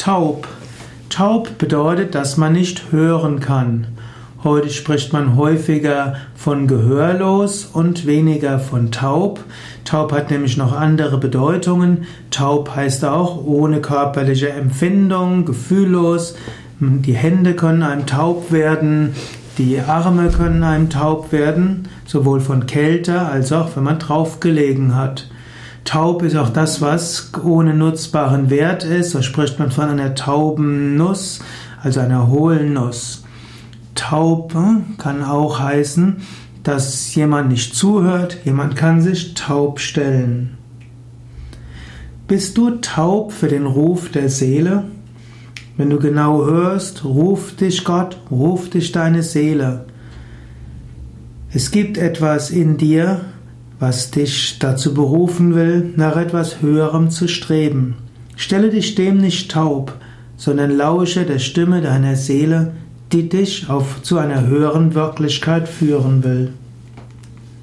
Taub. Taub bedeutet, dass man nicht hören kann. Heute spricht man häufiger von gehörlos und weniger von taub. Taub hat nämlich noch andere Bedeutungen. Taub heißt auch ohne körperliche Empfindung, gefühllos. Die Hände können einem taub werden, die Arme können einem taub werden, sowohl von Kälte als auch wenn man drauf gelegen hat. Taub ist auch das, was ohne nutzbaren Wert ist. So spricht man von einer tauben Nuss, also einer hohlen Nuss. Taub hm, kann auch heißen, dass jemand nicht zuhört, jemand kann sich taub stellen. Bist du taub für den Ruf der Seele? Wenn du genau hörst, ruft dich Gott, ruft dich deine Seele. Es gibt etwas in dir, was dich dazu berufen will, nach etwas Höherem zu streben. Stelle dich dem nicht taub, sondern lausche der Stimme deiner Seele, die dich auf, zu einer höheren Wirklichkeit führen will.